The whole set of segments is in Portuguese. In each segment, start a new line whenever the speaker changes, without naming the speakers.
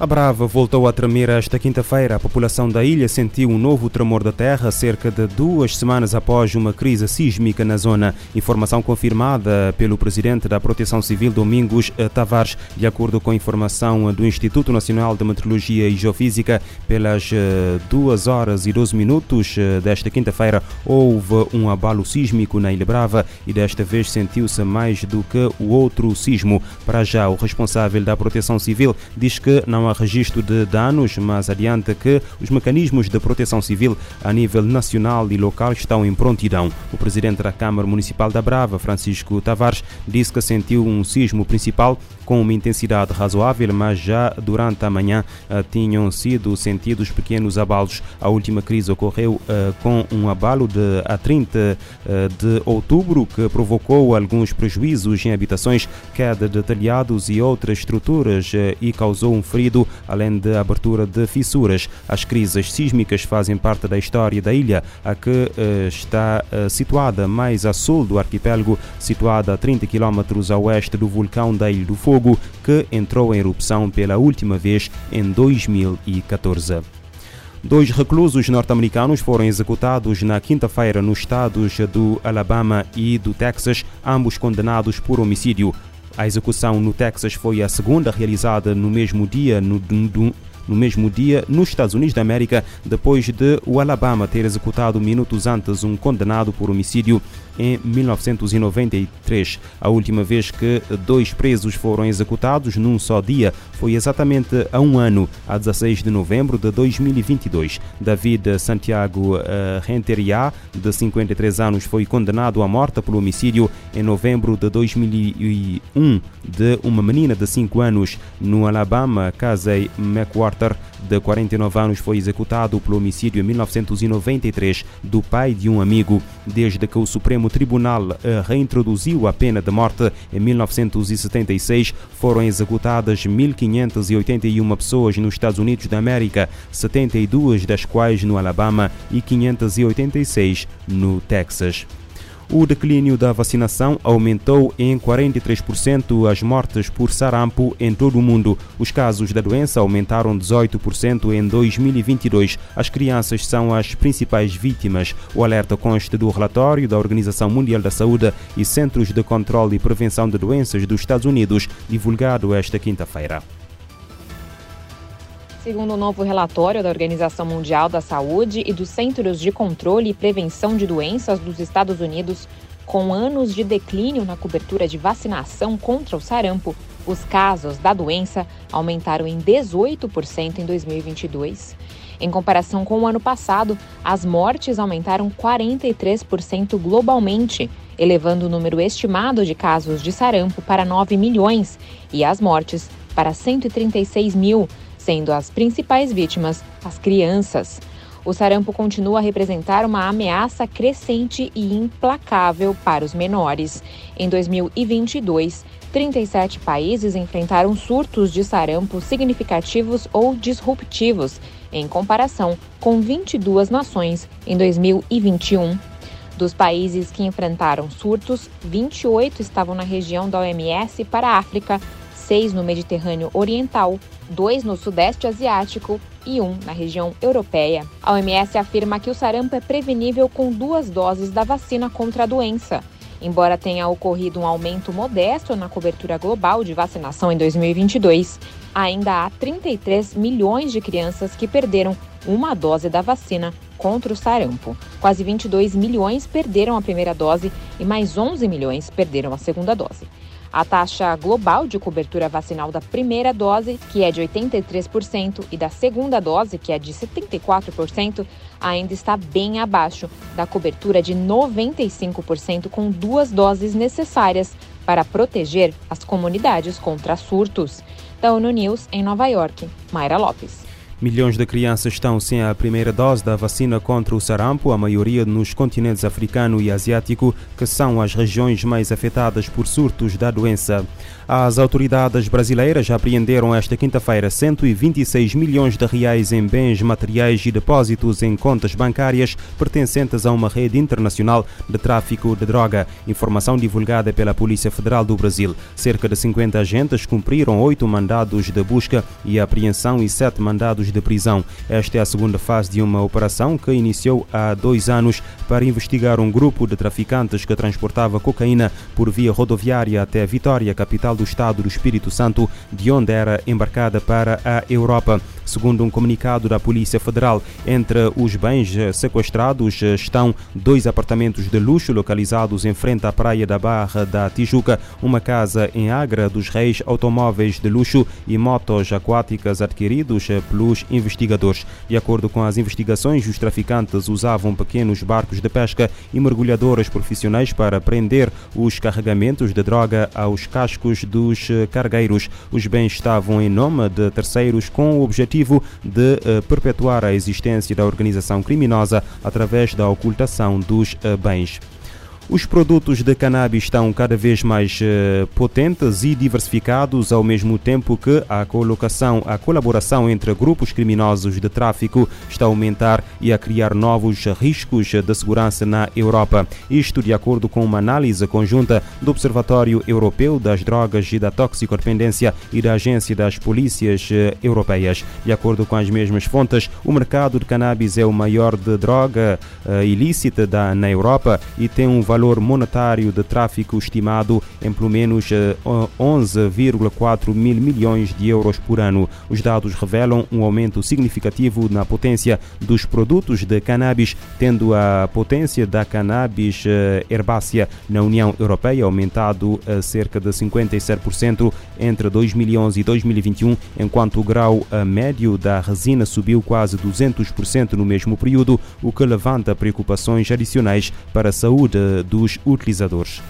A Brava voltou a tremer esta quinta-feira. A população da ilha sentiu um novo tremor da terra cerca de duas semanas após uma crise sísmica na zona. Informação confirmada pelo presidente da Proteção Civil, Domingos Tavares. De acordo com a informação do Instituto Nacional de Meteorologia e Geofísica, pelas 2 horas e 12 minutos desta quinta-feira houve um abalo sísmico na Ilha Brava e desta vez sentiu-se mais do que o outro sismo. Para já, o responsável da Proteção Civil diz que não há registro de danos, mas adianta que os mecanismos de proteção civil a nível nacional e local estão em prontidão. O presidente da Câmara Municipal da Brava, Francisco Tavares, disse que sentiu um sismo principal com uma intensidade razoável, mas já durante a manhã uh, tinham sido sentidos pequenos abalos. A última crise ocorreu uh, com um abalo de, a 30 uh, de outubro que provocou alguns prejuízos em habitações, queda de telhados e outras estruturas e causou um ferido, além de abertura de fissuras. As crises sísmicas fazem parte da história da ilha, a que está situada mais a sul do arquipélago, situada a 30 km a oeste do vulcão da Ilha do Fogo fogo que entrou em erupção pela última vez em 2014. Dois reclusos norte-americanos foram executados na quinta-feira nos estados do Alabama e do Texas, ambos condenados por homicídio. A execução no Texas foi a segunda realizada no mesmo dia no, no, mesmo dia nos Estados Unidos da América, depois de o Alabama ter executado minutos antes um condenado por homicídio em 1993. A última vez que dois presos foram executados num só dia foi exatamente há um ano, a 16 de novembro de 2022. David Santiago uh, Renteria, de 53 anos, foi condenado à morte por homicídio em novembro de 2001 de uma menina de 5 anos no Alabama, Casey De 49 anos, foi executado pelo homicídio em 1993 do pai de um amigo, desde que o Supremo Tribunal eh, reintroduziu a pena de morte em 1976, foram executadas 1.581 pessoas nos Estados Unidos da América, 72 das quais no Alabama e 586 no Texas. O declínio da vacinação aumentou em 43% as mortes por sarampo em todo o mundo. Os casos da doença aumentaram 18% em 2022. As crianças são as principais vítimas. O alerta consta do relatório da Organização Mundial da Saúde e Centros de Controle e Prevenção de Doenças dos Estados Unidos, divulgado esta quinta-feira.
Segundo o um novo relatório da Organização Mundial da Saúde e dos Centros de Controle e Prevenção de Doenças dos Estados Unidos, com anos de declínio na cobertura de vacinação contra o sarampo, os casos da doença aumentaram em 18% em 2022. Em comparação com o ano passado, as mortes aumentaram 43% globalmente, elevando o número estimado de casos de sarampo para 9 milhões e as mortes para 136 mil sendo as principais vítimas as crianças. O sarampo continua a representar uma ameaça crescente e implacável para os menores. Em 2022, 37 países enfrentaram surtos de sarampo significativos ou disruptivos, em comparação com 22 nações em 2021. Dos países que enfrentaram surtos, 28 estavam na região da OMS para a África, seis no Mediterrâneo Oriental, dois no Sudeste Asiático e um na região europeia. A OMS afirma que o sarampo é prevenível com duas doses da vacina contra a doença. Embora tenha ocorrido um aumento modesto na cobertura global de vacinação em 2022, ainda há 33 milhões de crianças que perderam uma dose da vacina contra o sarampo. Quase 22 milhões perderam a primeira dose e mais 11 milhões perderam a segunda dose. A taxa global de cobertura vacinal da primeira dose, que é de 83%, e da segunda dose, que é de 74%, ainda está bem abaixo da cobertura de 95% com duas doses necessárias para proteger as comunidades contra surtos. Da ONU News, em Nova York, Mayra Lopes.
Milhões de crianças estão sem a primeira dose da vacina contra o sarampo, a maioria nos continentes africano e asiático, que são as regiões mais afetadas por surtos da doença. As autoridades brasileiras apreenderam esta quinta-feira 126 milhões de reais em bens materiais e depósitos em contas bancárias pertencentes a uma rede internacional de tráfico de droga. Informação divulgada pela Polícia Federal do Brasil. Cerca de 50 agentes cumpriram oito mandados de busca e apreensão e sete mandados de prisão. Esta é a segunda fase de uma operação que iniciou há dois anos para investigar um grupo de traficantes que transportava cocaína por via rodoviária até Vitória, capital do estado do Espírito Santo, de onde era embarcada para a Europa. Segundo um comunicado da Polícia Federal, entre os bens sequestrados estão dois apartamentos de luxo localizados em frente à praia da Barra da Tijuca, uma casa em Agra dos Reis, automóveis de luxo e motos aquáticas adquiridos pelos investigadores. De acordo com as investigações, os traficantes usavam pequenos barcos de pesca e mergulhadoras profissionais para prender os carregamentos de droga aos cascos dos cargueiros. Os bens estavam em nome de terceiros com o objetivo de uh, perpetuar a existência da organização criminosa através da ocultação dos uh, bens. Os produtos de cannabis estão cada vez mais uh, potentes e diversificados, ao mesmo tempo que a colocação, a colaboração entre grupos criminosos de tráfico está a aumentar e a criar novos riscos de segurança na Europa. Isto de acordo com uma análise conjunta do Observatório Europeu das Drogas e da Toxicodependência e da Agência das Polícias uh, Europeias. De acordo com as mesmas fontes, o mercado de cannabis é o maior de droga uh, ilícita da, na Europa e tem um valor valor monetário de tráfico estimado em pelo menos 11,4 mil milhões de euros por ano. Os dados revelam um aumento significativo na potência dos produtos de cannabis, tendo a potência da cannabis herbácea na União Europeia aumentado a cerca de 57% entre 2011 e 2021, enquanto o grau médio da resina subiu quase 200% no mesmo período, o que levanta preocupações adicionais para a saúde dos utilizadores.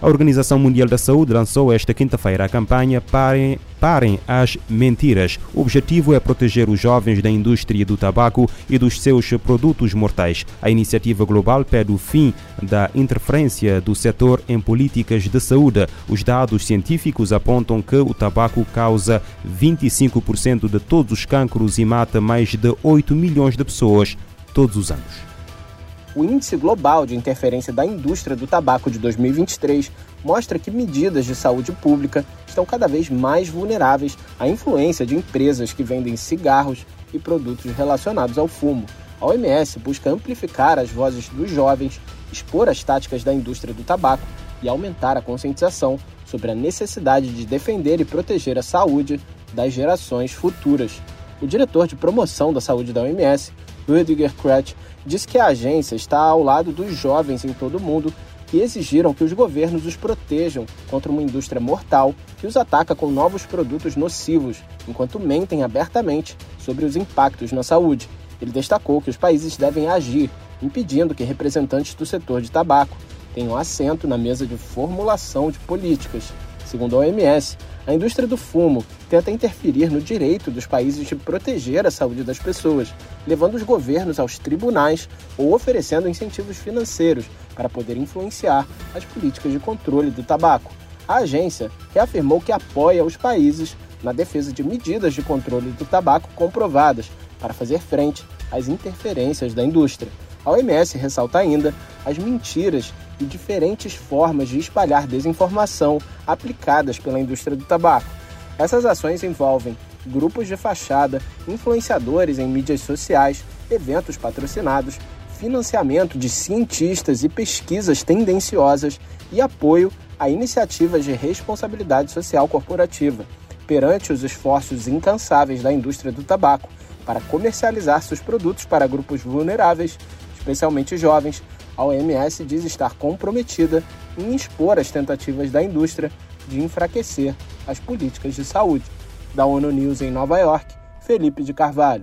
A Organização Mundial da Saúde lançou esta quinta-feira a campanha Parem, Parem as Mentiras. O objetivo é proteger os jovens da indústria do tabaco e dos seus produtos mortais. A iniciativa global pede o fim da interferência do setor em políticas de saúde. Os dados científicos apontam que o tabaco causa 25% de todos os cancros e mata mais de 8 milhões de pessoas todos os anos
o Índice Global de Interferência da Indústria do Tabaco de 2023 mostra que medidas de saúde pública estão cada vez mais vulneráveis à influência de empresas que vendem cigarros e produtos relacionados ao fumo. A OMS busca amplificar as vozes dos jovens, expor as táticas da indústria do tabaco e aumentar a conscientização sobre a necessidade de defender e proteger a saúde das gerações futuras. O diretor de promoção da saúde da OMS, Rudiger Kretsch, diz que a agência está ao lado dos jovens em todo o mundo que exigiram que os governos os protejam contra uma indústria mortal que os ataca com novos produtos nocivos, enquanto mentem abertamente sobre os impactos na saúde. Ele destacou que os países devem agir, impedindo que representantes do setor de tabaco tenham assento na mesa de formulação de políticas. Segundo a OMS, a indústria do fumo tenta interferir no direito dos países de proteger a saúde das pessoas, levando os governos aos tribunais ou oferecendo incentivos financeiros para poder influenciar as políticas de controle do tabaco. A agência reafirmou que apoia os países na defesa de medidas de controle do tabaco comprovadas para fazer frente às interferências da indústria. A OMS ressalta ainda as mentiras e diferentes formas de espalhar desinformação aplicadas pela indústria do tabaco. Essas ações envolvem grupos de fachada, influenciadores em mídias sociais, eventos patrocinados, financiamento de cientistas e pesquisas tendenciosas e apoio a iniciativas de responsabilidade social corporativa, perante os esforços incansáveis da indústria do tabaco para comercializar seus produtos para grupos vulneráveis, especialmente jovens, a OMS diz estar comprometida em expor as tentativas da indústria de enfraquecer as políticas de saúde. Da ONU News em Nova York, Felipe de Carvalho.